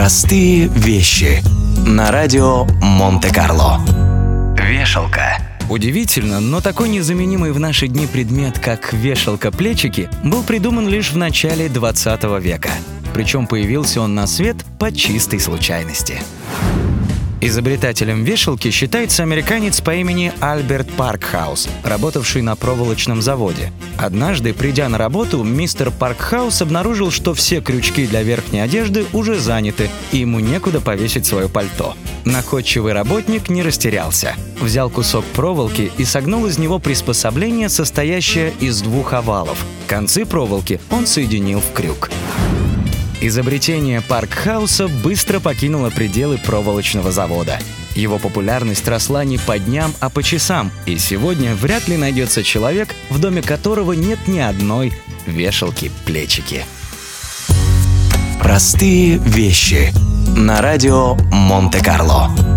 Простые вещи на радио Монте-Карло. Вешалка. Удивительно, но такой незаменимый в наши дни предмет, как вешалка-плечики, был придуман лишь в начале 20 века. Причем появился он на свет по чистой случайности. Изобретателем вешалки считается американец по имени Альберт Паркхаус, работавший на проволочном заводе. Однажды, придя на работу, мистер Паркхаус обнаружил, что все крючки для верхней одежды уже заняты, и ему некуда повесить свое пальто. Находчивый работник не растерялся. Взял кусок проволоки и согнул из него приспособление, состоящее из двух овалов. Концы проволоки он соединил в крюк. Изобретение Паркхауса быстро покинуло пределы проволочного завода. Его популярность росла не по дням, а по часам, и сегодня вряд ли найдется человек, в доме которого нет ни одной вешалки-плечики. Простые вещи на радио Монте-Карло.